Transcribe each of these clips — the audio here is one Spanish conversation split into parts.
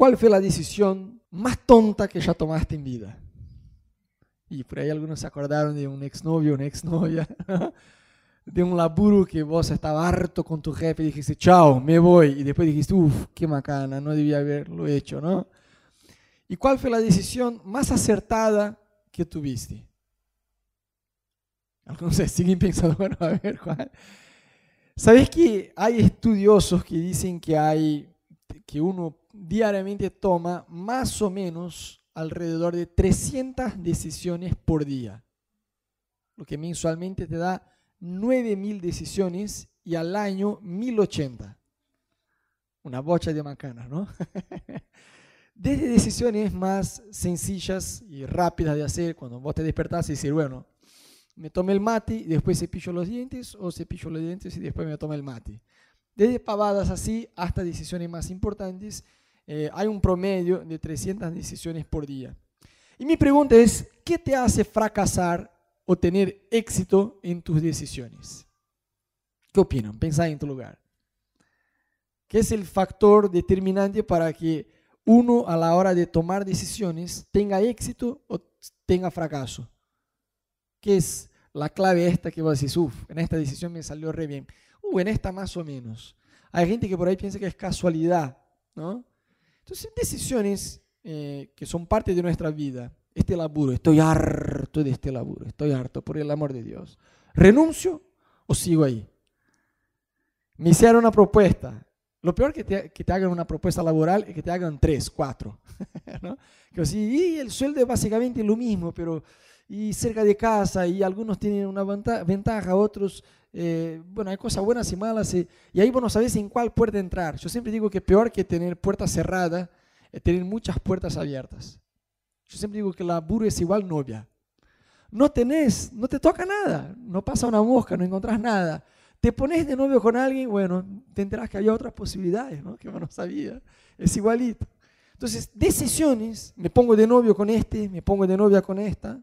¿cuál fue la decisión más tonta que ya tomaste en vida? Y por ahí algunos se acordaron de un exnovio, una exnovia, de un laburo que vos estabas harto con tu jefe y dijiste, chao, me voy. Y después dijiste, uff, qué macana, no debía haberlo hecho, ¿no? ¿Y cuál fue la decisión más acertada que tuviste? Algunos se siguen pensando, bueno, a ver, ¿cuál? ¿Sabes que hay estudiosos que dicen que hay, que uno diariamente toma más o menos alrededor de 300 decisiones por día? Lo que mensualmente te da 9.000 decisiones y al año 1.080. Una bocha de macanas, ¿no? Desde decisiones más sencillas y rápidas de hacer, cuando vos te despertás y decir, bueno, me tomé el mate y después cepillo los dientes, o cepillo los dientes y después me tomo el mate. Desde pavadas así hasta decisiones más importantes, eh, hay un promedio de 300 decisiones por día. Y mi pregunta es, ¿qué te hace fracasar o tener éxito en tus decisiones. ¿Qué opinan? Pensá en tu lugar. ¿Qué es el factor determinante para que uno a la hora de tomar decisiones tenga éxito o tenga fracaso? ¿Qué es la clave esta que vos decís, uff, en esta decisión me salió re bien? Uh, en esta más o menos. Hay gente que por ahí piensa que es casualidad, ¿no? Entonces, decisiones eh, que son parte de nuestra vida, este laburo, estoy harto de este laburo, estoy harto por el amor de Dios. ¿Renuncio o sigo ahí? Me hicieron una propuesta. Lo peor que te, que te hagan una propuesta laboral es que te hagan tres, cuatro. ¿no? Que así, y el sueldo es básicamente lo mismo, pero y cerca de casa, y algunos tienen una ventaja, otros, eh, bueno, hay cosas buenas y malas, y, ahí vos no sabés en cuál puerta entrar. Yo siempre digo que peor que tener puertas cerradas es tener muchas puertas abiertas. Yo siempre digo que la laburo es igual novia. No tenés, no te toca nada, no pasa una mosca, no encontrás nada. Te pones de novio con alguien, bueno, te enterás que había otras posibilidades, ¿no? Que no sabía. Es igualito. Entonces, decisiones, me pongo de novio con este, me pongo de novia con esta.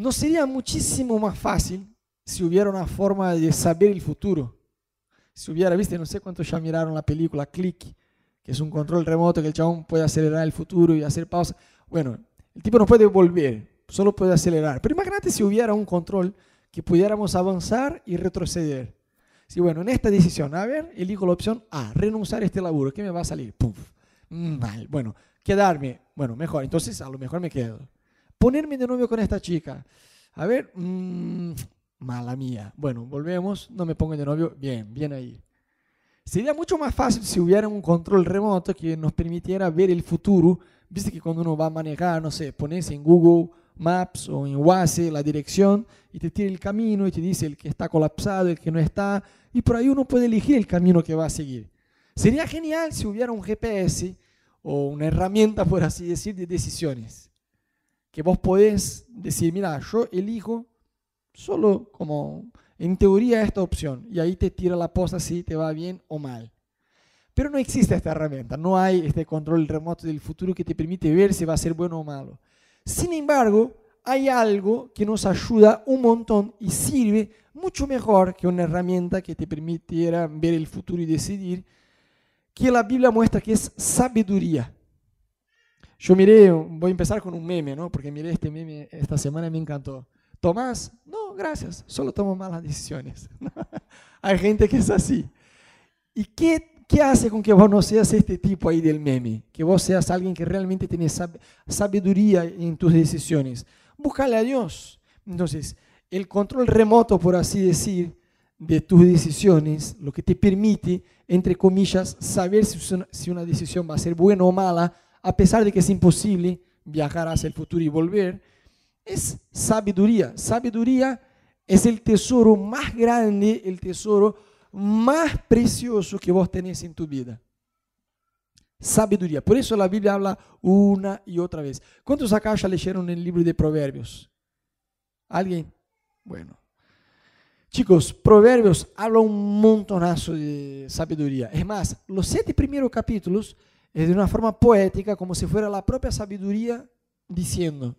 ¿No sería muchísimo más fácil si hubiera una forma de saber el futuro? Si hubiera, viste, no sé cuántos ya miraron la película Click, que es un control remoto que el chabón puede acelerar el futuro y hacer pausa. Bueno, el tipo no puede volver, solo puede acelerar. Pero imagínate si hubiera un control que pudiéramos avanzar y retroceder. Si, bueno, en esta decisión, a ver, elijo la opción A, renunciar a este laburo, ¿qué me va a salir? Pum, mal. Bueno, quedarme, bueno, mejor, entonces a lo mejor me quedo. Ponerme de novio con esta chica, a ver, mmm, mala mía. Bueno, volvemos, no me pongo de novio, bien, bien ahí. Sería mucho más fácil si hubiera un control remoto que nos permitiera ver el futuro. Viste que cuando uno va a manejar, no sé, pones en Google Maps o en Waze la dirección y te tira el camino y te dice el que está colapsado, el que no está, y por ahí uno puede elegir el camino que va a seguir. Sería genial si hubiera un GPS o una herramienta, por así decir, de decisiones. Que vos podés decir, mira, yo elijo solo como en teoría esta opción y ahí te tira la posta si te va bien o mal. Pero no existe esta herramienta, no hay este control remoto del futuro que te permite ver si va a ser bueno o malo. Sin embargo, hay algo que nos ayuda un montón y sirve mucho mejor que una herramienta que te permitiera ver el futuro y decidir, que la Biblia muestra que es sabiduría. Yo miré, voy a empezar con un meme, ¿no? Porque miré este meme esta semana y me encantó. Tomás, no, gracias, solo tomo malas decisiones. Hay gente que es así. ¿Y qué, qué hace con que vos no seas este tipo ahí del meme? Que vos seas alguien que realmente tiene sabiduría en tus decisiones. Búscale a Dios. Entonces, el control remoto, por así decir, de tus decisiones, lo que te permite, entre comillas, saber si una decisión va a ser buena o mala, a pesar de que es imposible viajar hacia el futuro y volver, es sabiduría. Sabiduría es el tesoro más grande, el tesoro más precioso que vos tenés en tu vida. Sabiduría. Por eso la Biblia habla una y otra vez. ¿Cuántos acá ya leyeron el libro de Proverbios? ¿Alguien? Bueno. Chicos, Proverbios habla un montonazo de sabiduría. Es más, los siete primeros capítulos de una forma poética, como si fuera la propia sabiduría diciendo,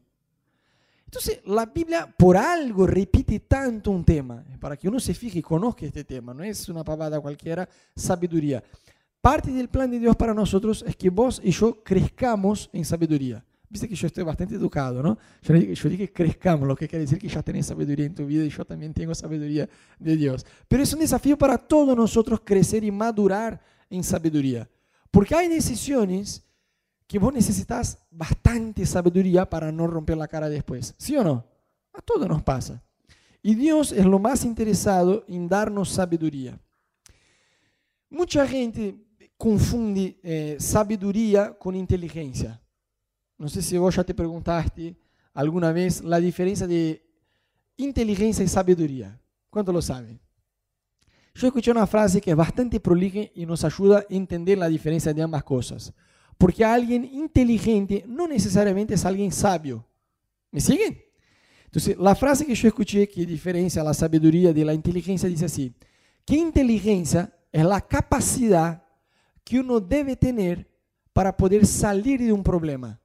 entonces, la Biblia por algo repite tanto un tema, para que uno se fije y conozca este tema, no es una pavada cualquiera, sabiduría. parte del plan de Dios para nosotros es que vos y yo crezcamos en sabiduría. Viste que yo estoy bastante educado, ¿no? Yo, yo dije crezcamos, lo que quiere decir que ya tenés sabiduría en tu vida y yo también tengo sabiduría de Dios. Pero es un desafío para todos nosotros crecer y madurar en sabiduría. Porque hay decisiones que vos necesitas bastante sabiduría para no romper la cara después. ¿Sí o no? A todos nos pasa. Y Dios es lo más interesado en darnos sabiduría. Mucha gente confunde eh, sabiduría con inteligencia. No sé si vos ya te preguntaste alguna vez la diferencia de inteligencia y sabiduría. ¿Cuánto lo saben? Yo escuché una frase que es bastante prolija y nos ayuda a entender la diferencia de ambas cosas. Porque alguien inteligente no necesariamente es alguien sabio. ¿Me siguen? Entonces, la frase que yo escuché que diferencia la sabiduría de la inteligencia dice así, que inteligencia es la capacidad que uno debe tener para poder salir de un problema.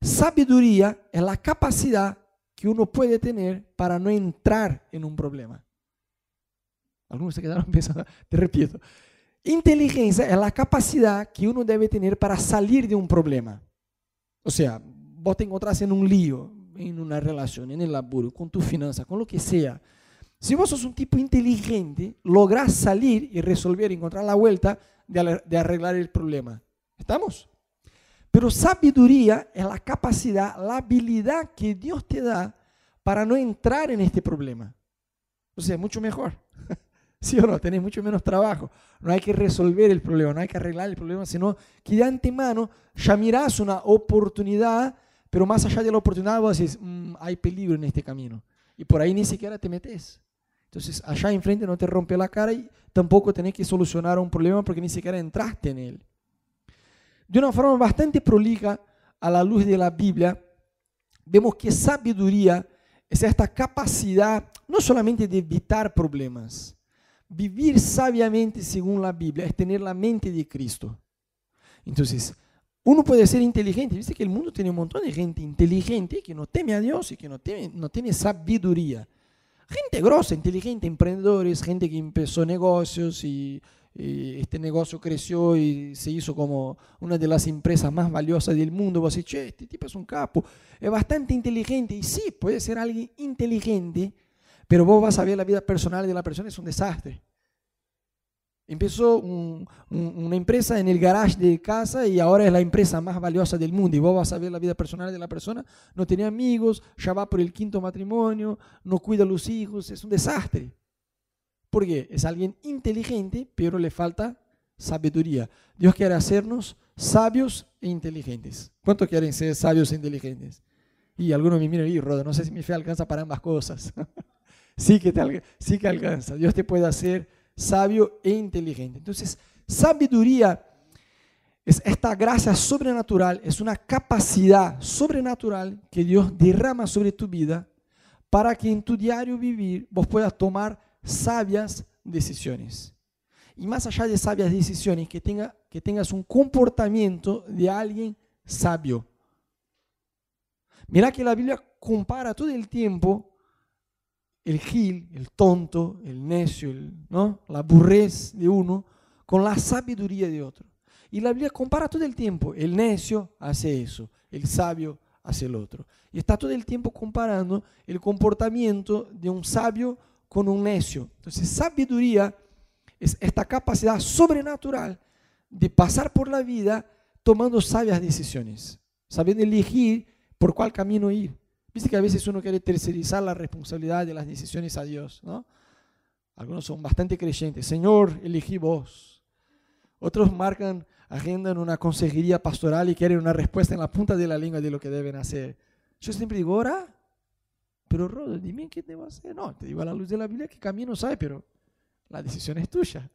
Sabiduría es la capacidad que uno puede tener para no entrar en un problema. Algunos se quedaron pensando, te repito. Inteligencia es la capacidad que uno debe tener para salir de un problema. O sea, vos te encontrás en un lío, en una relación, en el laburo, con tu finanza, con lo que sea. Si vos sos un tipo inteligente, lográs salir y resolver, encontrar la vuelta de arreglar el problema. ¿Estamos? Pero sabiduría es la capacidad, la habilidad que Dios te da para no entrar en este problema. O sea, mucho mejor. ¿Sí o no? Tenés mucho menos trabajo. No hay que resolver el problema, no hay que arreglar el problema, sino que de antemano ya mirás una oportunidad, pero más allá de la oportunidad vos decís, mm, hay peligro en este camino. Y por ahí ni siquiera te metes. Entonces, allá enfrente no te rompe la cara y tampoco tenés que solucionar un problema porque ni siquiera entraste en él de una forma bastante prolija a la luz de la Biblia, vemos que sabiduría es esta capacidad no solamente de evitar problemas, vivir sabiamente según la Biblia es tener la mente de Cristo. Entonces, uno puede ser inteligente, viste que el mundo tiene un montón de gente inteligente que no teme a Dios y que no, teme, no tiene sabiduría. Gente grosa, inteligente, emprendedores, gente que empezó negocios y este negocio creció y se hizo como una de las empresas más valiosas del mundo. Vos decís, che, este tipo es un capo, es bastante inteligente. Y sí, puede ser alguien inteligente, pero vos vas a ver la vida personal de la persona, es un desastre. Empezó una empresa en el garage de casa y ahora es la empresa más valiosa del mundo. Y vos vas a ver la vida personal de la persona. No tiene amigos, ya va por el quinto matrimonio, no cuida a los hijos, es un desastre. Porque es alguien inteligente, pero le falta sabiduría. Dios quiere hacernos sabios e inteligentes. ¿Cuántos quieren ser sabios e inteligentes? Y algunos me miran y Roda, no sé si mi fe alcanza para ambas cosas. sí, que te, sí que alcanza. Dios te puede hacer sabio e inteligente. Entonces, sabiduría es esta gracia sobrenatural, es una capacidad sobrenatural que Dios derrama sobre tu vida para que en tu diario vivir vos puedas tomar sabias decisiones. Y más allá de sabias decisiones, que, tenga, que tengas un comportamiento de alguien sabio. Mira que la Biblia compara todo el tiempo el gil, el tonto, el necio, ¿no? la burrez de uno con la sabiduría de otro. Y la Biblia compara todo el tiempo, el necio hace eso, el sabio hace el otro. Y está todo el tiempo comparando el comportamiento de un sabio con un necio. Entonces, sabiduría es esta capacidad sobrenatural de pasar por la vida tomando sabias decisiones, sabiendo elegir por cuál camino ir. Viste que a veces uno quiere tercerizar la responsabilidad de las decisiones a Dios, ¿no? Algunos son bastante creyentes. Señor, elegí vos. Otros marcan agenda en una consejería pastoral y quieren una respuesta en la punta de la lengua de lo que deben hacer. Yo siempre digo, ora, pero Rodo, dime qué debo hacer. No, te digo a la luz de la Biblia qué camino hay, pero la decisión es tuya.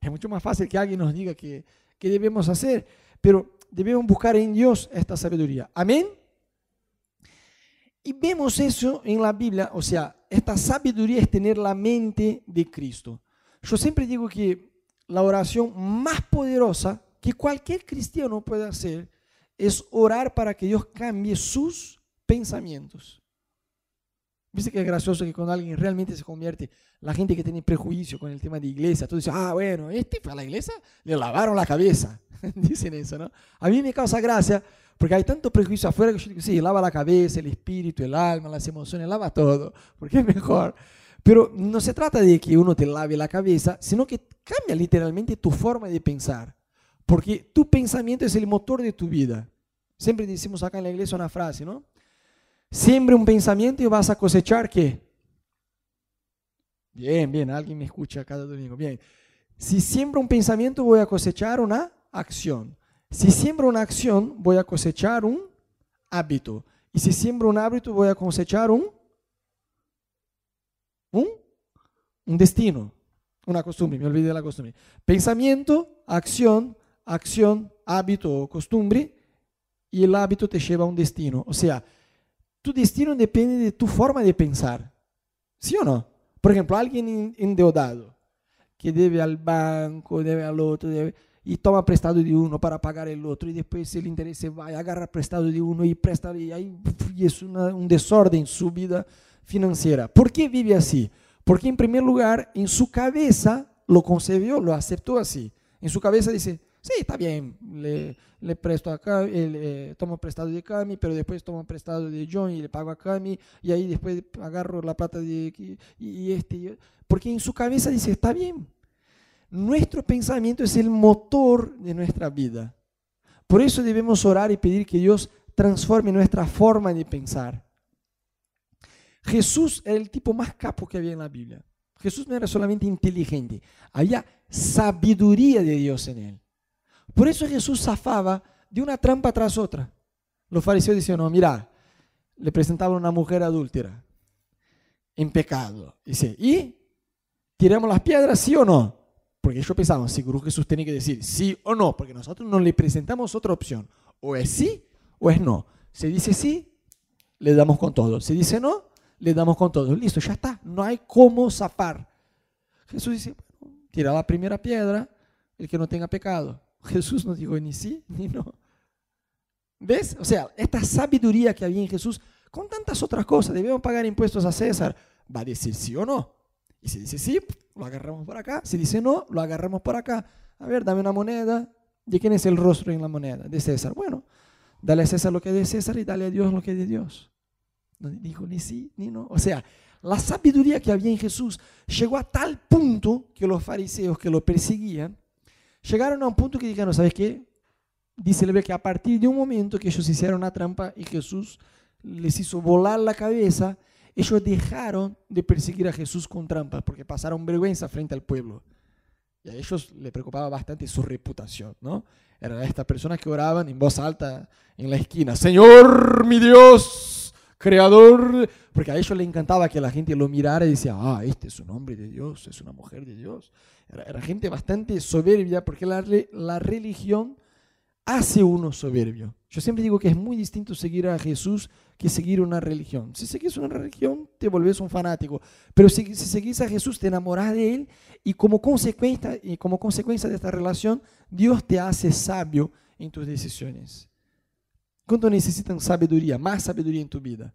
Es mucho más fácil que alguien nos diga qué debemos hacer, pero debemos buscar en Dios esta sabiduría. Amén. Y vemos eso en la Biblia, o sea, esta sabiduría es tener la mente de Cristo. Yo siempre digo que la oración más poderosa que cualquier cristiano puede hacer es orar para que Dios cambie sus pensamientos. Viste que es gracioso que cuando alguien realmente se convierte, la gente que tiene prejuicio con el tema de iglesia, tú dices, ah, bueno, este fue a la iglesia, le lavaron la cabeza. Dicen eso, ¿no? A mí me causa gracia porque hay tanto prejuicio afuera que yo digo, sí, lava la cabeza, el espíritu, el alma, las emociones, lava todo, porque es mejor. Pero no se trata de que uno te lave la cabeza, sino que cambia literalmente tu forma de pensar. Porque tu pensamiento es el motor de tu vida. Siempre decimos acá en la iglesia una frase, ¿no? Siempre un pensamiento y vas a cosechar qué? Bien, bien, alguien me escucha cada domingo. Bien. Si siembro un pensamiento, voy a cosechar una acción. Si siembro una acción, voy a cosechar un hábito. Y si siembro un hábito, voy a cosechar un, un, un destino, una costumbre. Me olvidé de la costumbre. Pensamiento, acción, acción, hábito o costumbre. Y el hábito te lleva a un destino. O sea, tu destino depende de tu forma de pensar. ¿Sí o no? Por ejemplo, alguien endeudado que debe al banco, debe al otro, debe, y toma prestado de uno para pagar el otro, y después el interés se va y agarra prestado de uno y presta, y ahí y es una, un desorden en su vida financiera. ¿Por qué vive así? Porque en primer lugar, en su cabeza lo concebió, lo aceptó así. En su cabeza dice, sí, está bien, le, le presto a Cami, eh, tomo prestado de Cami, pero después tomo prestado de John y le pago a Cami, y ahí después agarro la plata de y este. Porque en su cabeza dice, está bien. Nuestro pensamiento es el motor de nuestra vida. Por eso debemos orar y pedir que Dios transforme nuestra forma de pensar. Jesús era el tipo más capo que había en la Biblia. Jesús no era solamente inteligente, había sabiduría de Dios en él. Por eso Jesús zafaba de una trampa tras otra. Los fariseos decían, no, mira, le presentaban una mujer adúltera en pecado. Dice, ¿y tiramos las piedras, sí o no? Porque ellos pensaban, seguro Jesús tiene que decir sí o no, porque nosotros no le presentamos otra opción. O es sí o es no. Si dice sí, le damos con todo. Si dice no, le damos con todo. Listo, ya está. No hay cómo zafar. Jesús dice, tira la primera piedra el que no tenga pecado. Jesús no dijo ni sí ni no. ¿Ves? O sea, esta sabiduría que había en Jesús, con tantas otras cosas, debemos pagar impuestos a César, va a decir sí o no. Y si dice sí, lo agarramos por acá. Si dice no, lo agarramos por acá. A ver, dame una moneda. ¿De quién es el rostro en la moneda? De César. Bueno, dale a César lo que es de César y dale a Dios lo que es de Dios. No dijo ni sí ni no. O sea, la sabiduría que había en Jesús llegó a tal punto que los fariseos que lo perseguían Llegaron a un punto que dijeron, ¿sabes qué? Dice el que a partir de un momento que ellos hicieron una trampa y Jesús les hizo volar la cabeza, ellos dejaron de perseguir a Jesús con trampas porque pasaron vergüenza frente al pueblo. Y a ellos les preocupaba bastante su reputación, ¿no? Eran estas personas que oraban en voz alta en la esquina, Señor mi Dios, creador, porque a ellos les encantaba que la gente lo mirara y decía, ah, este es un hombre de Dios, es una mujer de Dios. Era, gente bastante soberbia porque la, la religión hace uno soberbio. Yo siempre digo que es muy distinto seguir a Jesús que seguir una religión. Si seguís una religión, te volvés un fanático. Pero si, seguís a Jesús, te enamoras de Él y como, consecuencia, y como consecuencia de esta relación, Dios te hace sabio en tus decisiones. ¿Cuánto necesitan sabiduría? Más sabiduría en tu vida.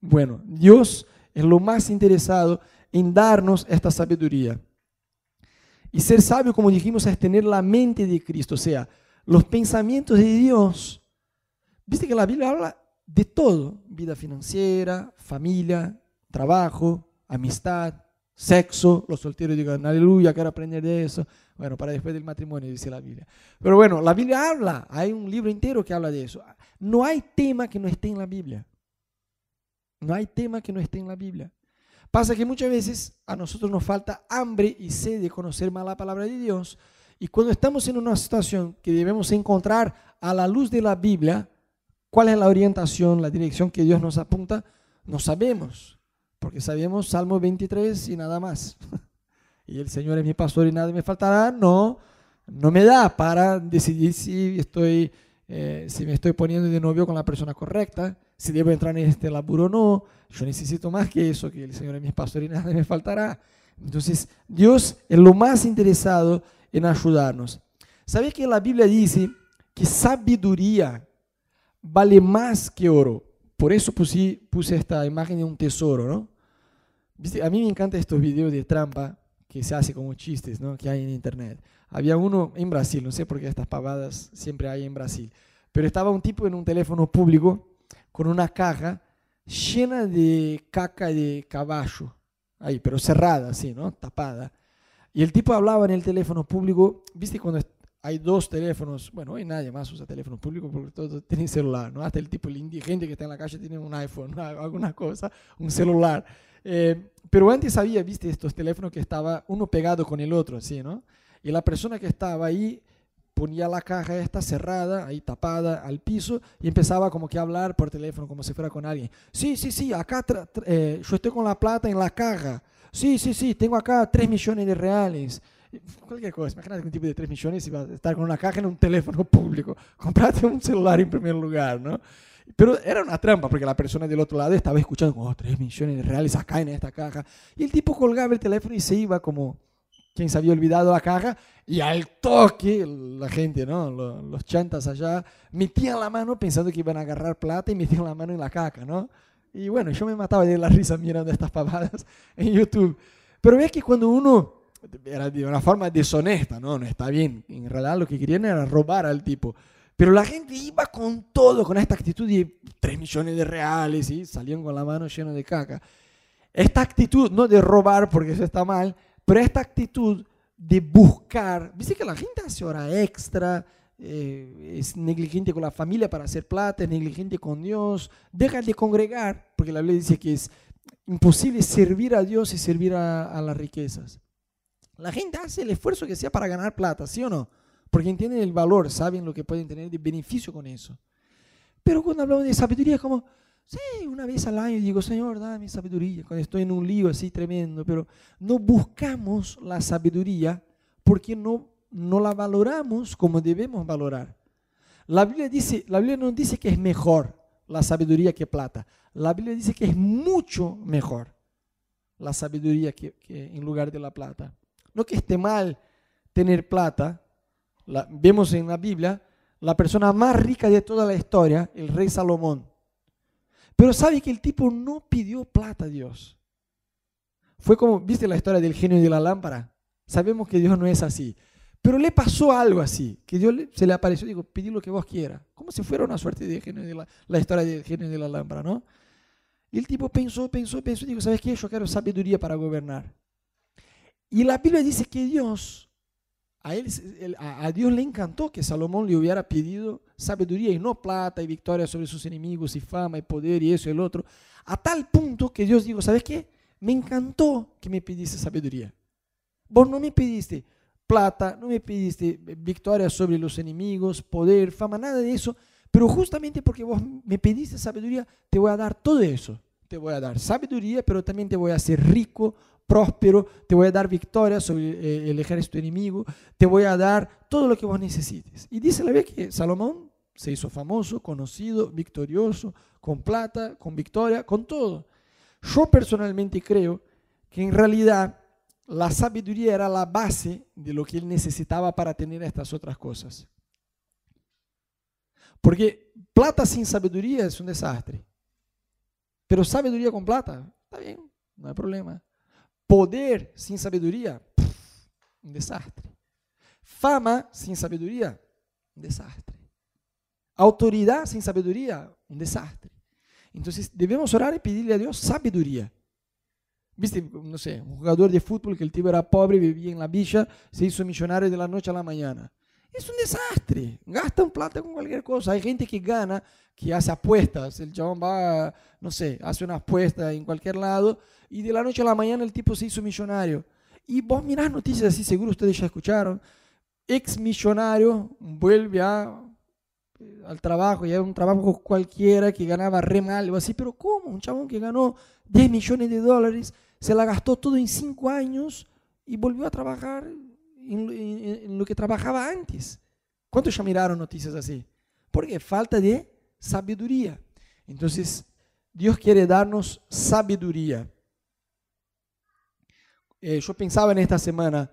Bueno, Dios es lo más interesado en darnos esta sabiduría. Y ser sabio, como dijimos, es tener la mente de Cristo, o sea, los pensamientos de Dios. Viste que la Biblia habla de todo, vida financiera, familia, trabajo, amistad, sexo. Los solteros digan, aleluya, quiero aprender de eso. Bueno, para después del matrimonio, dice la Biblia. Pero bueno, la Biblia habla, hay un libro entero que habla de eso. No hay tema que no esté en la Biblia. No hay tema que no esté en la Biblia. Pasa que muchas veces a nosotros nos falta hambre y sed de conocer más la palabra de Dios. Y cuando estamos en una situación que debemos encontrar a la luz de la Biblia, cuál es la orientación, la dirección que Dios nos apunta, no sabemos. Porque sabemos Salmo 23 y nada más. y el Señor es mi pastor y nada me faltará. No, no me da para decidir si estoy, eh, si me estoy poniendo de novio con la persona correcta si debo entrar en este laburo o no. Yo necesito más que eso, que el Señor es mi pastor y nada me faltará. Entonces, Dios es lo más interesado en ayudarnos. ¿Sabes que la Biblia dice que sabiduría vale más que oro? por eso puse, puse esta imagen de un tesoro, ¿no? A mí me encantan estos videos de trampa que se hace como chistes, ¿no? Que hay en internet. Había uno en Brasil, no sé por qué estas pavadas siempre hay en Brasil, pero estaba un tipo en un teléfono público con una caja llena de caca de caballo, ahí, pero cerrada, así, ¿no? Tapada. Y el tipo hablaba en el teléfono público, viste cuando hay dos teléfonos, bueno, hoy nadie más usa teléfono público porque todos tienen celular, ¿no? Hasta el tipo, el indigente que está en la calle tiene un iPhone, alguna cosa, un celular. Eh, pero antes había, viste, estos teléfonos que estaba uno pegado con el otro, así, ¿no? Y la persona que estaba ahí ponía la caja esta cerrada, ahí tapada al piso, y empezaba como que a hablar por teléfono, como si fuera con alguien. Sí, sí, sí, acá eh, yo estoy con la plata en la caja. Sí, sí, sí, tengo acá 3 millones de reales cualquier cosa. Imagínate que un tipo de 3 millones iba a estar con una caja en un teléfono público. Comprate un celular en primer lugar, ¿no? Pero era una trampa porque la persona del otro lado estaba escuchando, oh, 3 millones de reales acá en esta caja. Y el tipo colgaba el teléfono y se iba como quien se había olvidado la caja y al toque la gente, ¿no? Los, los chantas allá metían la mano pensando que iban a agarrar plata y metían la mano en la caja, ¿no? Y bueno, yo me mataba de la risa mirando estas pavadas en YouTube. Pero ves que cuando uno era de una forma deshonesta, ¿no? No está bien. En realidad lo que querían era robar al tipo. Pero la gente iba con todo, con esta actitud de 3 millones de reales y salían con la mano llena de caca. Esta actitud, no de robar porque eso está mal, pero esta actitud de buscar, viste que la gente hace hora extra, eh, es negligente con la familia para hacer plata, es negligente con Dios, deja de congregar, porque la Biblia dice que es imposible servir a Dios y servir a las riquezas. La gente hace el esfuerzo que sea para ganar plata, ¿sí o no? Porque entienden el valor, saben lo que pueden tener de beneficio con eso. Pero cuando hablamos de sabiduría, como, sí, una vez al año digo, Señor, dame sabiduría, cuando estoy en un lío así tremendo, pero no buscamos la sabiduría porque no, no la valoramos como debemos valorar. La Biblia, dice, la Biblia nos dice que es mejor la sabiduría que plata. La Biblia dice que es mucho mejor la sabiduría que, en lugar de la plata. No que esté mal tener plata. vemos en la Biblia la persona más rica de toda la historia, el rey Salomón. Pero sabe que el tipo no pidió plata a Dios. Fue como, ¿viste la historia del genio de la lámpara? Sabemos que Dios no es así. Pero le pasó algo así, que Dios se le apareció y dijo, pedí lo que vos quieras. Como si fuera una suerte de genio de la, historia del genio de la lámpara, ¿no? Y el tipo pensó, pensó, pensó y dijo, ¿sabes qué? Yo quiero sabiduría para gobernar. Y la Biblia dice que Dios, a, él, a Dios le encantó que Salomón le hubiera pedido sabiduría y no plata y victoria sobre sus enemigos y fama y poder y eso y el otro, a tal punto que Dios dijo, ¿sabes qué? Me encantó que me pediste sabiduría. Vos no me pediste plata, no me pediste victoria sobre los enemigos, poder, fama, nada de eso, pero justamente porque vos me pediste sabiduría, te voy a dar todo eso. Te voy a dar sabiduría, pero también te voy a hacer rico, próspero, te voy a dar victoria sobre eh, el ejército enemigo, te voy a dar todo lo que vos necesites. Y dice la vez que Salomón se hizo famoso, conocido, victorioso, con plata, con victoria, con todo. Yo personalmente creo que en realidad la sabiduría era la base de lo que él necesitaba para tener estas otras cosas. Porque plata sin sabiduría es un desastre. Pero sabiduría con plata, está bien, no hay problema. Poder sin sabiduría, un desastre. Fama sin sabiduría, un desastre. Autoridad sin sabiduría, un desastre. Entonces debemos orar y pedirle a Dios sabiduría. Viste, no sé, un jugador de fútbol que el tipo era pobre, vivía en la villa, se hizo millonario de la noche a la mañana. Es un desastre. Gastan plata con cualquier cosa. Hay gente que gana, que hace apuestas. El chabón va, no sé, hace una apuesta en cualquier lado y de la noche a la mañana el tipo se hizo millonario. Y vos mirás noticias así, seguro ustedes ya escucharon. Ex millonario vuelve a, al trabajo, y hay un trabajo cualquiera que ganaba re mal, o así, pero ¿cómo? Un chabón que ganó 10 millones de dólares, se la gastó todo en 5 años y volvió a trabajar en, lo que trabajaba antes. ¿Cuántos ya miraron noticias así? Porque falta de sabiduría. Entonces, Dios quiere darnos sabiduría. Eh, yo pensaba en esta semana,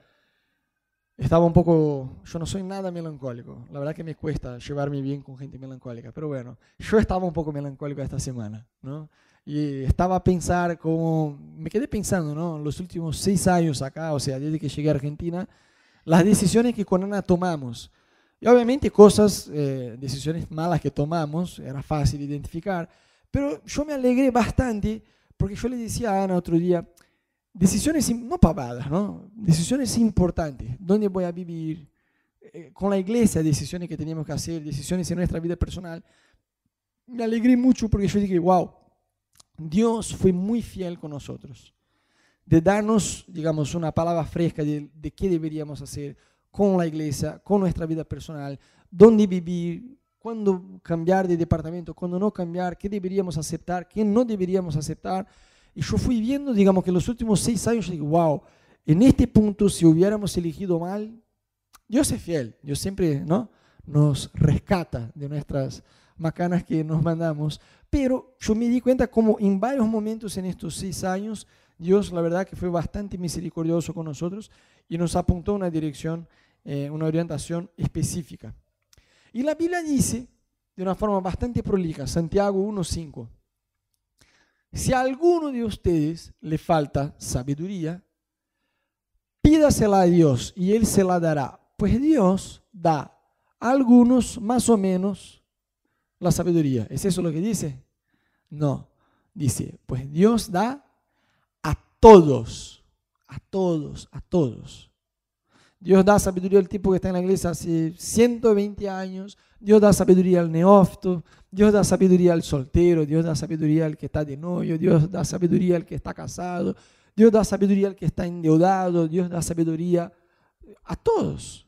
estaba un poco, yo no soy nada melancólico, la verdad que me cuesta llevarme bien con gente melancólica, pero bueno, yo estaba un poco melancólico esta semana, ¿no? Y estaba a pensar como, me quedé pensando, ¿no? Los últimos seis años acá, o sea, desde que llegué a Argentina, las decisiones que con Ana tomamos. Y obviamente cosas, eh, decisiones malas que tomamos, era fácil identificar, pero yo me alegré bastante porque yo le decía a Ana otro día, decisiones no pavadas, ¿no? Decisiones importantes. ¿Dónde voy a vivir? Eh, con la iglesia, decisiones que teníamos que hacer, decisiones en nuestra vida personal. Me alegré mucho porque yo dije, wow, Dios fue muy fiel con nosotros. De darnos, digamos, una palabra fresca de, de qué deberíamos hacer con la iglesia, con nuestra vida personal, dónde vivir, cuándo cambiar de departamento, cuándo no cambiar, qué deberíamos aceptar, qué no deberíamos aceptar. Y yo fui viendo, digamos, que en los últimos seis años, yo digo, wow, en este punto, si hubiéramos elegido mal, Dios es fiel, Dios siempre ¿no? nos rescata de nuestras macanas que nos mandamos, pero yo me di cuenta como en varios momentos en estos seis años, Dios la verdad que fue bastante misericordioso con nosotros y nos apuntó una dirección, eh, una orientación específica. Y la Biblia dice, de una forma bastante prolija, Santiago 1.5, si a alguno de ustedes le falta sabiduría, pídasela a Dios y Él se la dará, pues Dios da a algunos más o menos la sabiduría. ¿Es eso lo que dice? No, dice, pues Dios da a todos, a todos, a todos. Dios da sabiduría al tipo que está en la iglesia hace 120 años. Dios da sabiduría al neófito. Dios da sabiduría al soltero. Dios da sabiduría al que está de novio. Dios da sabiduría al que está casado. Dios da sabiduría al que está endeudado. Dios da sabiduría a todos.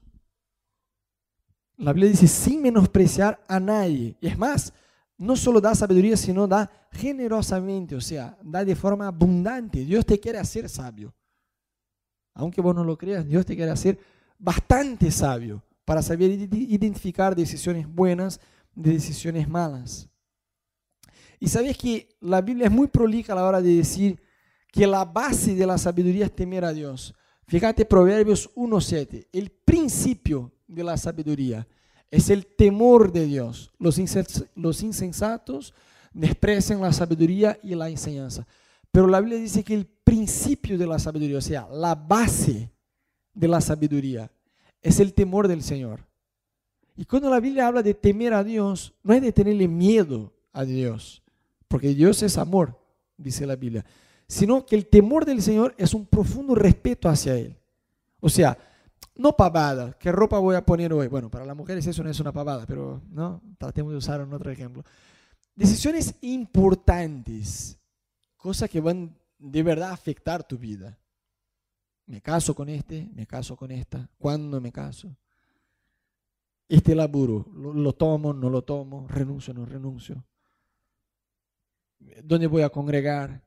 La Biblia dice sin menospreciar a nadie. Y es más, no solo da sabiduría, sino da generosamente, o sea, da de forma abundante. Dios te quiere hacer sabio. Aunque vos no lo creas, Dios te quiere hacer bastante sabio para saber identificar decisiones buenas de decisiones malas. Y sabes que la Biblia es muy prolija a la hora de decir que la base de la sabiduría es temer a Dios. Fíjate Proverbios 1.7, el principio de la sabiduría es el temor de Dios. Los, insensatos desprecian la sabiduría y la enseñanza. Pero la Biblia dice que el principio de la sabiduría, o sea, la base de la sabiduría, es el temor del Señor. Y cuando la Biblia habla de temer a Dios, no es de tenerle miedo a Dios, porque Dios es amor, dice la Biblia, sino que el temor del Señor es un profundo respeto hacia Él. O sea, no pavada, ¿qué ropa voy a poner hoy? Bueno, para las mujeres eso no es una pavada, pero no, tratemos de usar un otro ejemplo. Decisiones importantes cosas que van de verdad a afectar tu vida. Me caso con este, me caso con esta, ¿cuándo me caso? Este laburo, lo, tomo, no lo tomo, renuncio, no renuncio. ¿Dónde voy a congregar?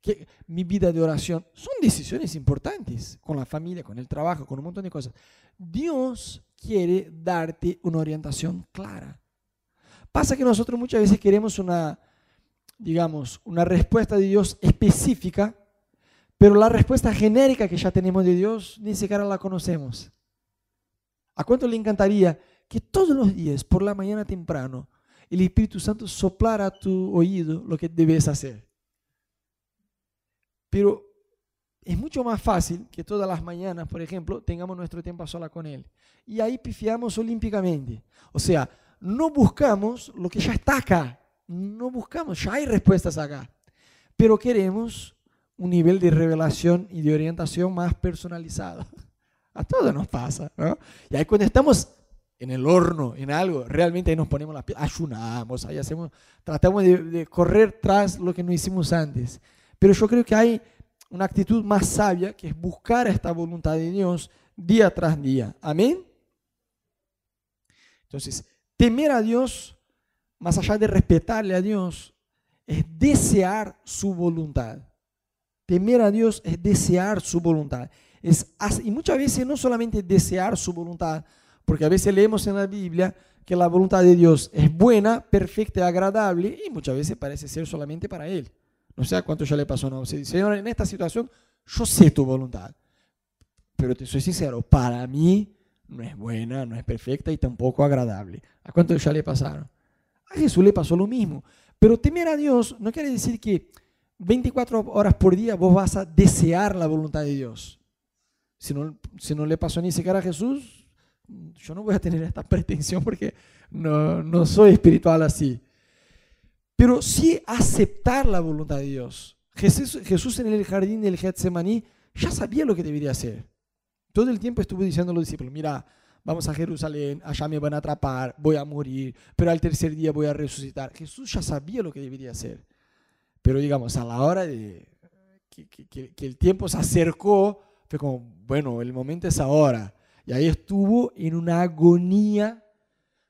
¿Qué? Mi vida de oración. Son decisiones importantes con la familia, con el trabajo, con un montón de cosas. Dios quiere darte una orientación clara. Pasa que nosotros muchas veces queremos una, digamos, una respuesta de Dios específica, pero la respuesta genérica que ya tenemos de Dios ni siquiera la conocemos. ¿A cuánto le encantaría que todos los días, por la mañana temprano, el Espíritu Santo soplara a tu oído lo que debes hacer? Pero es mucho más fácil que todas las mañanas, por ejemplo, tengamos nuestro tiempo a sola con Él. Y ahí pifiamos olímpicamente. O sea, no buscamos lo que ya está acá no buscamos, ya hay respuestas acá, pero queremos un nivel de revelación y de orientación más personalizado. A todos nos pasa. Y ahí cuando estamos en el horno, en algo, realmente ahí nos ponemos las piedras, ayunamos, ahí hacemos, tratamos de, de correr tras lo que no hicimos antes. Pero yo creo que hay una actitud más sabia que es buscar esta voluntad de Dios día tras día. Amén. Entonces, temer a Dios más allá de respetarle a Dios, es desear su voluntad. Temer a Dios es desear su voluntad. Es, y muchas veces no solamente desear su voluntad, porque a veces leemos en la Biblia que la voluntad de Dios es buena, perfecta y agradable, y muchas veces parece ser solamente para Él. No sé a cuánto ya le pasó, no. Señor, en esta situación yo sé tu voluntad. pero te soy sincero, para mí no es buena, no es perfecta y tampoco agradable. ¿A cuánto ya le pasaron? A Jesús le pasó lo mismo. Pero temer a Dios no quiere decir que 24 horas por día vos vas a desear la voluntad de Dios. Si no, si no le pasó ni siquiera a Jesús, yo no voy a tener esta pretensión porque no, no soy espiritual así. Pero sí aceptar la voluntad de Dios. Jesús, Jesús en el jardín del Getsemaní ya sabía lo que debería hacer. Todo el tiempo estuvo diciendo a los discípulos, mira, vamos a Jerusalén, allá me van a atrapar, voy a morir, pero al tercer día voy a resucitar. Jesús ya sabía lo que debería hacer. Pero digamos, a la hora de que, el tiempo se acercó, fue como, bueno, el momento es ahora. Y ahí estuvo en una agonía.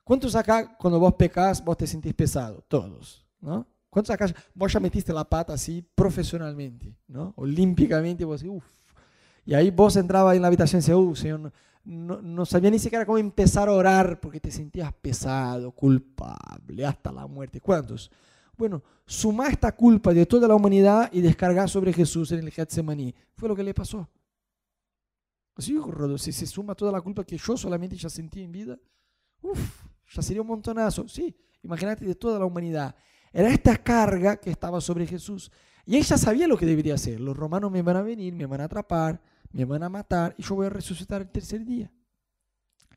¿Cuántos acá, cuando vos pecás, vos te sentís pesado? Todos, ¿no? ¿Cuántos acá, vos ya metiste la pata así profesionalmente, ¿no? Olímpicamente, vos uff. Y ahí vos entrabas en la habitación y decías, uff, Señor, no, no sabía ni siquiera cómo empezar a orar porque te sentías pesado, culpable, hasta la muerte. ¿Cuántos? Bueno, suma esta culpa de toda la humanidad y descargar sobre Jesús en el Getsemaní. Fue lo que le pasó. Así, si se suma toda la culpa que yo solamente ya sentí en vida, uff, ya sería un montonazo. Sí, imagínate de toda la humanidad. Era esta carga que estaba sobre Jesús. Y ella sabía lo que debería hacer. Los romanos me van a venir, me van a atrapar, me van a matar y yo voy a resucitar el tercer día.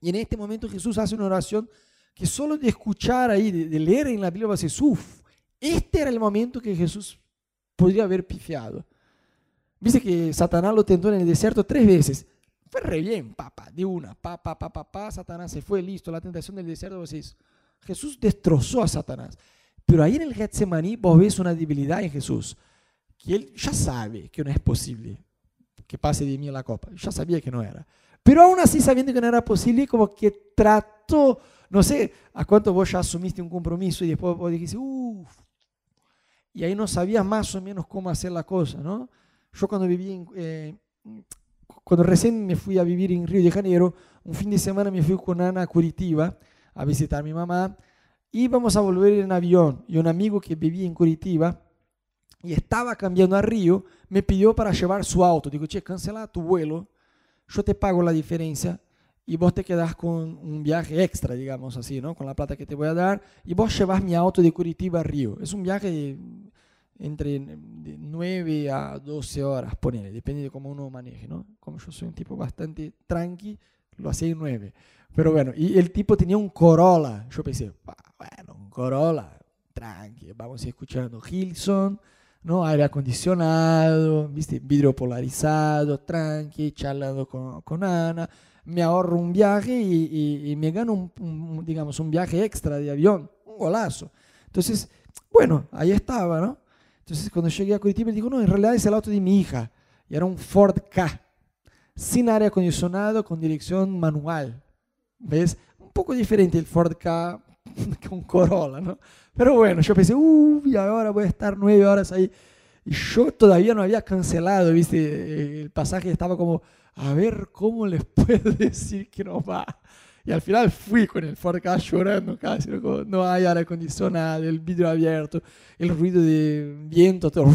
Y en este momento Jesús hace una oración que solo de escuchar ahí, de, leer en la Biblia, va a decir, uff, este era el momento que Jesús podría haber pifiado. Viste que Satanás lo tentó en el desierto tres veces. Fue re bien, papá, de una, papá, papá, papá, Satanás se fue, listo, la tentación del desierto, vos decís, Jesús destrozó a Satanás. Pero ahí en el Getsemaní vos ves una debilidad en Jesús, que él ya sabe que no es posible que pase de mí la copa. Ya sabía que no era. Pero aún así, sabiendo que no era posible, como que trató, no sé a cuánto vos ya asumiste un compromiso y después vos dijiste, uff, y ahí no sabías más o menos cómo hacer la cosa, ¿no? Yo cuando viví en, eh, cuando recién me fui a vivir en Río de Janeiro, un fin de semana me fui con Ana a Curitiba a visitar a mi mamá, íbamos a volver en avión y un amigo que vivía en Curitiba y estaba cambiando a Río, me pidió para llevar su auto. Digo, che, cancela tu vuelo, yo te pago la diferencia y vos te quedás con un viaje extra, digamos así, ¿no? Con la plata que te voy a dar y vos llevas mi auto de Curitiba a Río. Es un viaje entre 9 a 12 horas, ponele, depende de cómo uno maneje, ¿no? Como yo soy un tipo bastante tranqui, lo hacía en 9. Pero bueno, y el tipo tenía un Corolla. Yo pensé, bueno, un Corolla, tranqui, vamos escuchando Hilson ¿no? Aire acondicionado, ¿viste? vidrio polarizado, tranqui, charlando con, con Ana. Me ahorro un viaje y, me gano un, digamos, un viaje extra de avión, un golazo. Entonces, bueno, ahí estaba, ¿no? Entonces, cuando llegué a Curitiba, digo, no, en realidad es el auto de mi hija. Y era un Ford K, sin aire acondicionado, con dirección manual. ¿Ves? Un poco diferente el Ford K con Corolla, ¿no? Pero bueno, yo pensé, uy, ahora voy a estar nueve horas ahí. Y yo todavía no había cancelado, ¿viste? El pasaje estaba como, a ver cómo les puedo decir que no va. Y al final fui con el Ford Ka llorando casi, ¿no? no hay aire acondicionado, el vidrio abierto, el ruido de viento todo,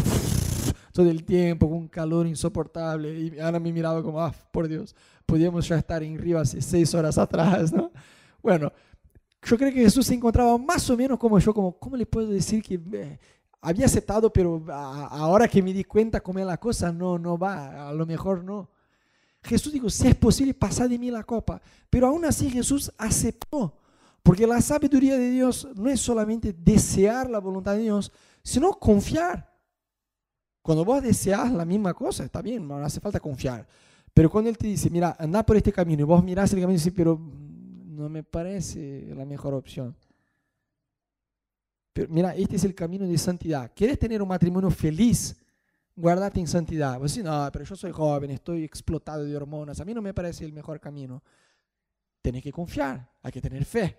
todo el tiempo, con un calor insoportable. Y Ana me miraba como, ah, por Dios, podíamos ya estar en Río hace seis horas atrás, ¿no? Bueno, yo creo que Jesús se encontraba más o menos como yo, como, ¿cómo le puedo decir que eh, había aceptado, pero ahora que me di cuenta cómo es la cosa, no, no va, a lo mejor no. Jesús dijo, si es posible, pasa de mí la copa. Pero aún así Jesús aceptó, porque la sabiduría de Dios no es solamente desear la voluntad de Dios, sino confiar. Cuando vos deseas la misma cosa, está bien, no hace falta confiar. Pero cuando Él te dice, mira, anda por este camino, y vos mirás el camino y dices, pero no me parece la mejor opción. Pero mira, este es el camino de santidad. ¿Quieres tener un matrimonio feliz? Guardate en santidad. Vos decís, no, pero yo soy joven, estoy explotado de hormonas. A mí no me parece el mejor camino. Tienes que confiar, hay que tener fe.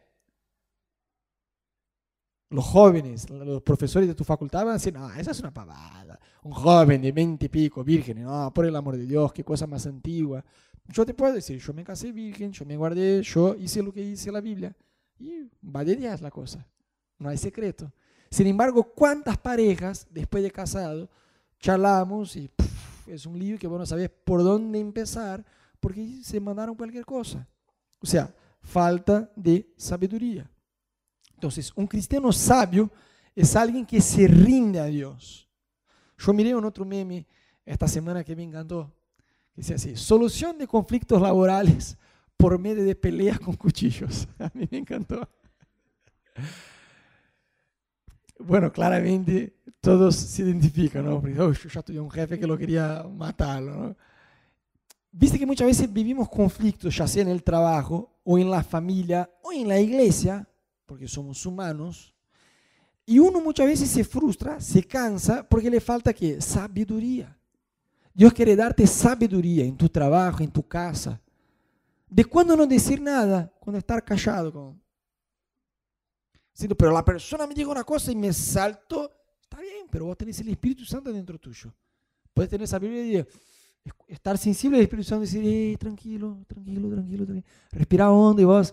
Los jóvenes, los profesores de tu facultad van a decir, no, esa es una pavada. Un joven de 20 y pico, virgen, no, por el amor de Dios, qué cosa más antigua. Yo te puedo decir, yo me casé virgen, yo me guardé, yo hice lo que dice la Biblia. Y va de Dios la cosa. No hay secreto. Sin embargo, ¿cuántas parejas después de casado charlamos y es un lío que vos no sabés por dónde empezar porque se mandaron cualquier cosa. O sea, falta de sabiduría. Entonces, un cristiano sabio es alguien que se rinde a Dios. Yo miré un otro meme esta semana que me encantó, que así, solución de conflictos laborales por medio de peleas con cuchillos. A mí me encantó. Bueno, claramente todos se identifican, ¿no? Porque yo ya tuve un jefe que lo quería matarlo, ¿no? Viste que muchas veces vivimos conflictos, ya sea en el trabajo, o en la familia, o en la iglesia, porque somos humanos, y uno muchas veces se frustra, se cansa, porque le falta ¿qué? Sabiduría. Dios quiere darte sabiduría en tu trabajo, en tu casa. ¿De cuándo no decir nada? Cuando estar callado. Con... pero la persona me dijo una cosa y me salto. Está bien, pero vos tenés el Espíritu Santo dentro tuyo. Puedes tener sabiduría y estar sensible al Espíritu Santo y decir, tranquilo, tranquilo, tranquilo, tranquilo. Respira hondo y vos.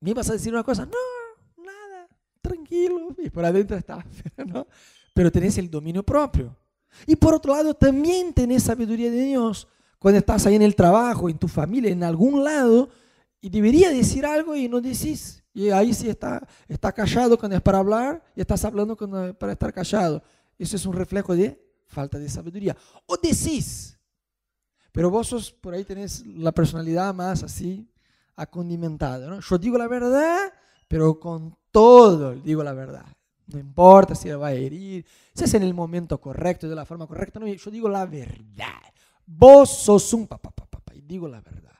¿Me vas a decir una cosa? No, nada, tranquilo. Y por adentro está, ¿no? Pero tenés el dominio propio. Y por otro lado, también tenés sabiduría de Dios cuando estás ahí en el trabajo, en tu familia, en algún lado, y debería decir algo y no decís. Y ahí sí está, está callado cuando es para hablar y estás hablando cuando es para estar callado. Eso es un reflejo de falta de sabiduría. O decís, pero vos sos, por ahí tenés la personalidad más así, acondimentada. ¿no? Yo digo la verdad, pero con todo digo la verdad. No importa si le va a herir, si es en el momento correcto, de la forma correcta. No, yo digo la verdad. Vos sos un papá, papá, papá, y digo la verdad.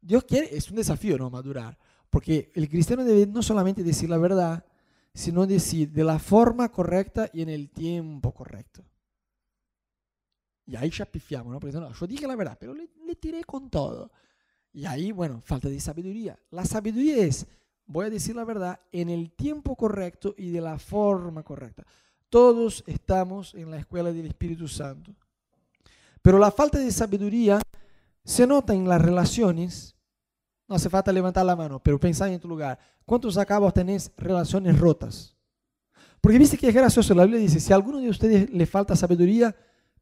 Dios quiere, es un desafío, ¿no? Madurar. Porque el cristiano debe no solamente decir la verdad, sino decir de la forma correcta y en el tiempo correcto. Y ahí ya pifiamos, ¿no? Porque no, yo dije la verdad, pero le, le tiré con todo. Y ahí, bueno, falta de sabiduría. La sabiduría es, voy a decir la verdad en el tiempo correcto y de la forma correcta. Todos estamos en la escuela del Espíritu Santo. Pero la falta de sabiduría se nota en las relaciones. No hace falta levantar la mano, pero pensá en tu lugar. ¿Cuántos acá vos tenés relaciones rotas? Porque viste que es gracioso, la Biblia dice, si alguno de ustedes le falta sabiduría,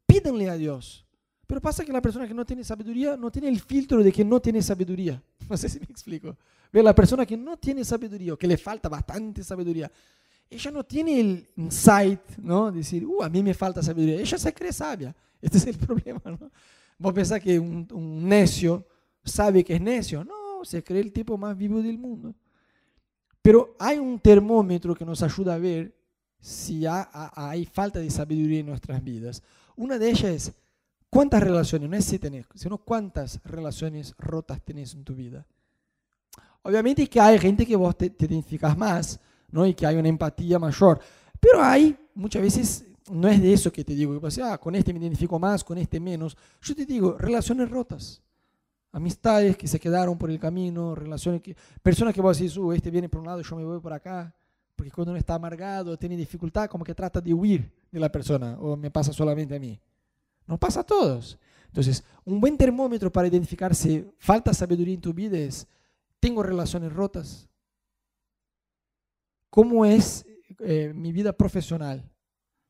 pídenle a Dios. Pero pasa que la persona que no tiene sabiduría no tiene el filtro de que no tiene sabiduría. No sé si me explico. La persona que no tiene sabiduría, o que le falta bastante sabiduría, ella no tiene el insight, ¿no? Decir, uh, a mí me falta sabiduría. Ella se cree sabia. Este es el problema, ¿no? Vos pensás que un, necio sabe que es necio. No, se cree el tipo más vivo del mundo. Pero hay un termómetro que nos ayuda a ver si hay falta de sabiduría en nuestras vidas. Una de ellas es cuántas relaciones, no es si tenés, sino cuántas relaciones rotas tenés en tu vida. Obviamente que hay gente que vos te, te identificas más, ¿no? Y que hay una empatía mayor. Pero hay muchas veces no es de eso que te digo, que pues, ah, con este me identifico más, con este menos. Yo te digo, relaciones rotas. Amistades que se quedaron por el camino, relaciones que, personas que vos decís, uh, este viene por un lado, yo me voy por acá. Porque cuando uno está amargado, tiene dificultad, como que trata de huir de la persona, o me pasa solamente a mí. Nos pasa a todos. Entonces, un buen termómetro para identificar si falta sabiduría en tu vida es, ¿tengo relaciones rotas? ¿Cómo es eh, mi vida profesional?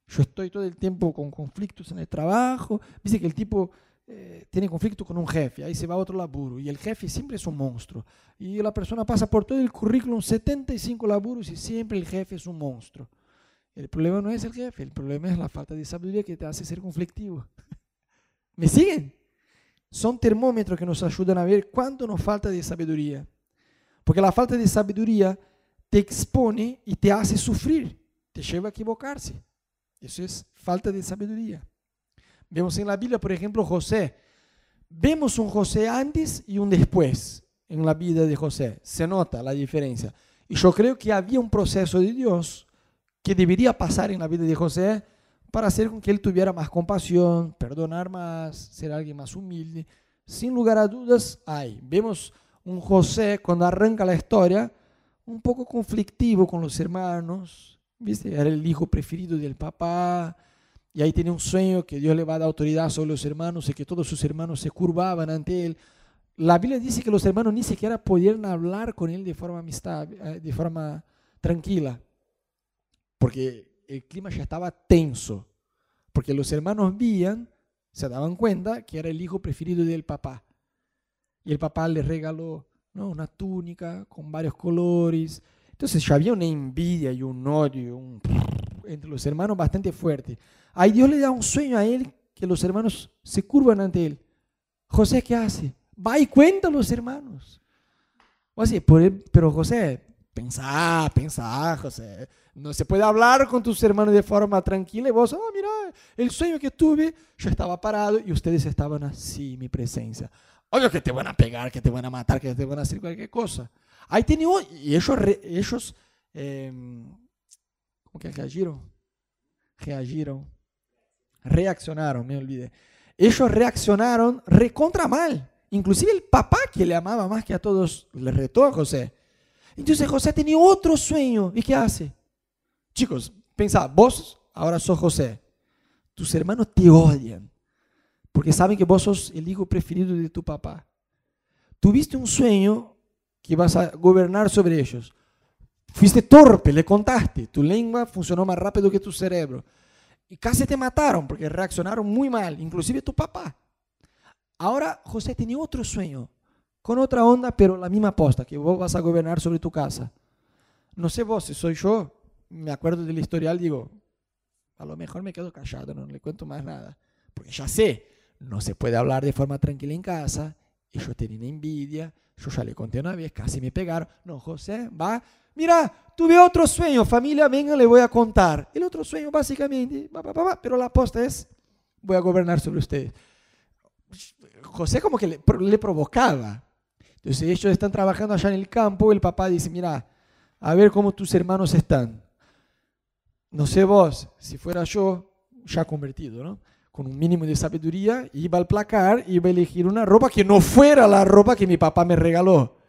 Yo estoy todo el tiempo con conflictos en el trabajo. Dice que el tipo eh, tiene conflicto con un jefe, ahí se va a otro laburo y el jefe siempre es un monstruo. Y la persona pasa por todo el currículum 75 laburos y siempre el jefe es un monstruo. El problema no es el jefe, el problema es la falta de sabiduría que te hace ser conflictivo. ¿Me siguen? Son termómetros que nos ayudan a ver cuánto nos falta de sabiduría. Porque la falta de sabiduría te expone y te hace sufrir, te lleva a equivocarse. Eso es falta de sabiduría. Vemos en la Biblia, por ejemplo, José. Vemos un José antes y un después en la vida de José. Se nota la diferencia. Y yo creo que había un proceso de Dios que debería pasar en la vida de José para hacer con que él tuviera más compasión, perdonar más, ser alguien más humilde. Sin lugar a dudas, hay. Vemos un José cuando arranca la historia un poco conflictivo con los hermanos, ¿Viste? Era el hijo preferido del papá. Y ahí tenía un sueño que Dios le va a dar autoridad sobre los hermanos y que todos sus hermanos se curvaban ante él. La Biblia dice que los hermanos ni siquiera podían hablar con él de forma amistad, eh, de forma tranquila, porque el clima ya estaba tenso, porque los hermanos veían se daban cuenta que era el hijo preferido del papá. Y el papá le regaló ¿no? una túnica con varios colores. Entonces ya había una envidia y un odio entre los hermanos bastante fuerte. Ahí Dios le da un sueño a él que los hermanos se curvan ante él. José, ¿qué hace? Va y cuenta a los hermanos. O así, pero José, pensá, pensá, José. No se puede hablar con tus hermanos de forma tranquila y vos, oh, mira, el sueño que tuve, yo estaba parado y ustedes estaban así, mi presencia. Obvio que te van a pegar, que te van a matar, que te van a hacer cualquier cosa. Ahí tenía, y ellos, ellos eh, ¿cómo que reagieron? Reagieron, reaccionaron, me olvidé. Ellos reaccionaron recontra mal. Inclusive el papá que le amaba más que a todos le retó a José. Entonces José tenía otro sueño. ¿Y qué hace? Chicos, pensá, vos ahora sos José. Tus hermanos te odian porque saben que vos sos el hijo preferido de tu papá. Tuviste un sueño que vas a gobernar sobre ellos. Fuiste torpe, le contaste. Tu lengua funcionó más rápido que tu cerebro. Y casi te mataron porque reaccionaron muy mal, inclusive tu papá. Ahora José tenía otro sueño, con otra onda, pero la misma posta, que vos vas a gobernar sobre tu casa. No sé vos, si soy yo, me acuerdo del historial, digo, a lo mejor me quedo callado, no le cuento más nada. Porque ya sé, no se puede hablar de forma tranquila en casa, ellos tienen envidia, yo ya le conté una vez, casi me pegaron. No, José, va, mira, tuve otro sueño, familia, venga, le voy a contar. El otro sueño básicamente, pero la posta es, voy a gobernar sobre ustedes. José como que le, le provocaba. Entonces ellos están trabajando allá en el campo, el papá dice, mira, a ver cómo tus hermanos están. No sé vos, si fuera yo, ya convertido, ¿no? Con un mínimo de sabiduría, iba al placar, iba a elegir una ropa que no fuera la ropa que mi papá me regaló.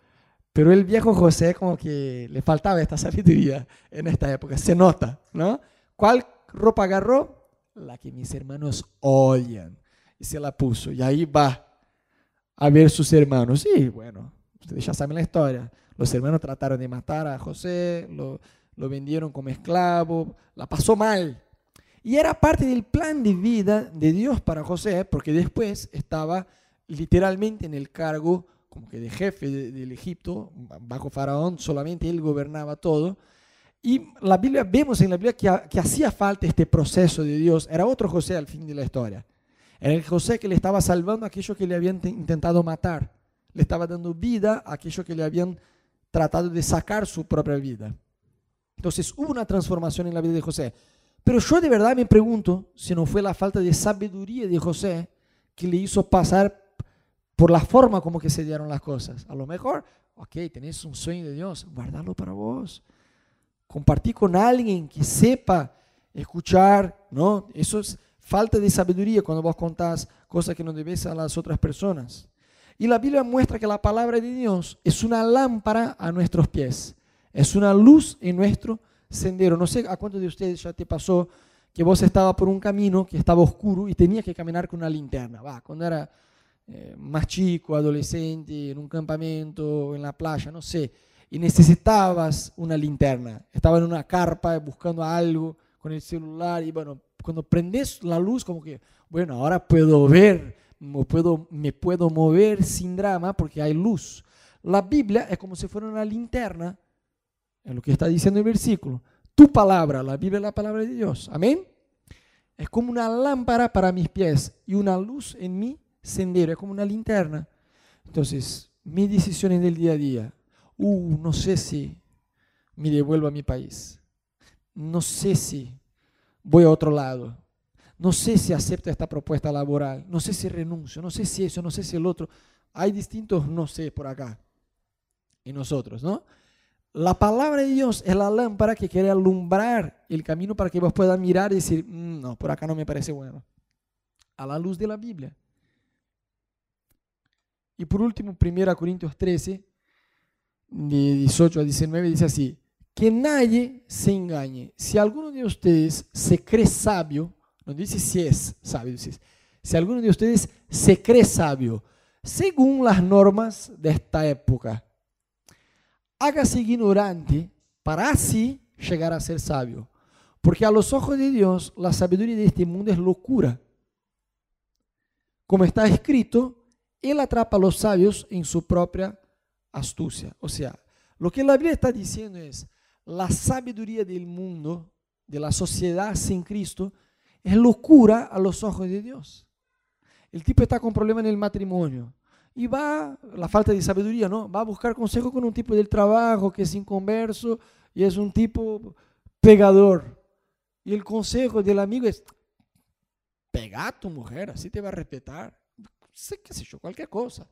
Pero el viejo José como que le faltaba esta sabiduría en esta época, se nota, ¿no? ¿Cuál ropa agarró? La que mis hermanos odian. Y se la puso. Y ahí va a ver sus hermanos. Y bueno, ustedes ya saben la historia. Los hermanos trataron de matar a José, lo, lo vendieron como esclavo, la pasó mal. Y era parte del plan de vida de Dios para José, porque después estaba literalmente en el cargo como que de jefe del Egipto, bajo Faraón, solamente él gobernaba todo. Y la Biblia, vemos en la Biblia que, que hacía falta este proceso de Dios. Era otro José al fin de la historia. Era el José que le estaba salvando a aquellos que le habían intentado matar. Le estaba dando vida a aquellos que le habían tratado de sacar su propia vida. Entonces hubo una transformación en la vida de José. Pero yo de verdad me pregunto si no fue la falta de sabiduría de José que le hizo pasar por la forma como que se dieron las cosas. A lo mejor, ok, tenés un sueño de Dios, guardalo para vos. Compartir con alguien que sepa escuchar, ¿no? Eso es falta de sabiduría cuando vos contás cosas que no debes a las otras personas. Y la Biblia muestra que la palabra de Dios es una lámpara a nuestros pies, es una luz en nuestro sendero. No sé a cuántos de ustedes ya te pasó que vos estabas por un camino que estaba oscuro y tenías que caminar con una linterna. Va, cuando era eh, más chico, adolescente, en un campamento, en la playa, no sé, y necesitabas una linterna. Estaba en una carpa buscando algo con el celular y bueno, cuando prendes la luz, como que, bueno, ahora puedo ver, me puedo, me puedo mover sin drama porque hay luz. La Biblia es como si fuera una linterna, en lo que está diciendo el versículo. Tu palabra, la Biblia es la palabra de Dios. Amén. Es como una lámpara para mis pies y una luz en mi sendero, es como una linterna. Entonces, mis decisiones del día a día, uh, no sé si me devuelvo a mi país, no sé si voy a otro lado. No sé si acepto esta propuesta laboral, no sé si renuncio, no sé si eso, no sé si el otro. Hay distintos no sé por acá y nosotros, ¿no? La palabra de Dios es la lámpara que quiere alumbrar el camino para que vos puedas mirar y decir, mm, no, por acá no me parece bueno. A la luz de la Biblia. Y por último, 1 Corintios 13, de 18 a 19, dice así, que nadie se engañe. Si alguno de ustedes se cree sabio, no dice si es sabio, dice, si alguno de ustedes se cree sabio, según las normas de esta época, hágase ignorante para así llegar a ser sabio. Porque a los ojos de Dios la sabiduría de este mundo es locura. como está escrito, Él atrapa a los sabios en su propia astucia. O sea, lo que la Biblia está diciendo es, la sabiduría del mundo, de la sociedad sin Cristo, es locura a los ojos de Dios. El tipo está con problema en el matrimonio y va, la falta de sabiduría, ¿no? Va a buscar consejo con un tipo del trabajo que es inconverso y es un tipo pegador. Y el consejo del amigo es, pega a tu mujer, así te va a respetar. Sé qué sé yo, cualquier cosa.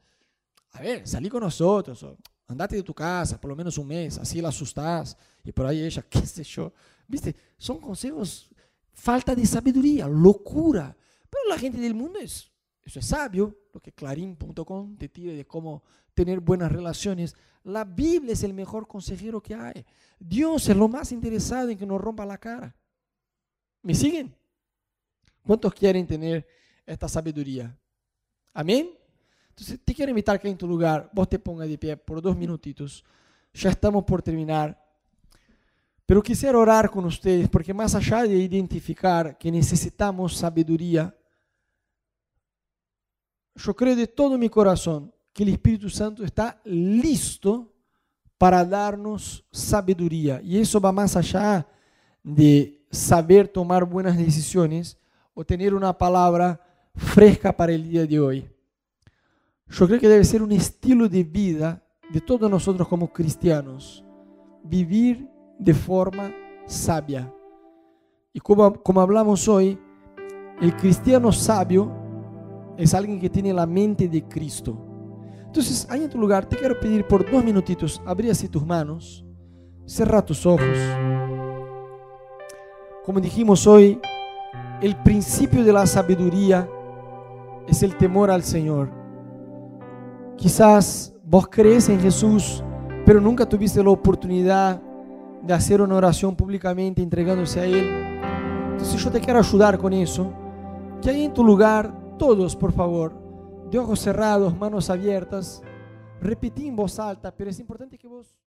A ver, salí con nosotros, andate de tu casa por lo menos un mes, así la asustás y por ahí ella, qué sé yo. Viste, son consejos, falta de sabiduría, locura. Pero la gente del mundo es, eso es sabio, lo que clarín.com te tira de cómo tener buenas relaciones. La Biblia es el mejor consejero que hay. Dios es lo más interesado en que nos rompa la cara. ¿Me siguen? ¿Cuántos quieren tener esta sabiduría? Amén. Entonces te quiero invitar que en tu lugar vos te pongas de pie por dos minutitos. Ya estamos por terminar. Pero quisiera orar con ustedes porque más allá de identificar que necesitamos sabiduría, yo creo de todo mi corazón que el Espíritu Santo está listo para darnos sabiduría. Y eso va más allá de saber tomar buenas decisiones o tener una palabra fresca para el día de hoy. Yo creo que debe ser un estilo de vida de todos nosotros como cristianos, vivir de forma sabia. Y como, como hablamos hoy, el cristiano sabio es alguien que tiene la mente de Cristo. Entonces, ahí en tu lugar, te quiero pedir por dos minutitos, abrí así tus manos, cerra tus ojos. Como dijimos hoy, el principio de la sabiduría es el temor al Señor. Quizás vos crees en Jesús, pero nunca tuviste la oportunidad de hacer una oración públicamente entregándose a Él. Entonces yo te quiero ayudar con eso. Que ahí en tu lugar, todos por favor, de ojos cerrados, manos abiertas, repetí en voz alta, pero es importante que vos...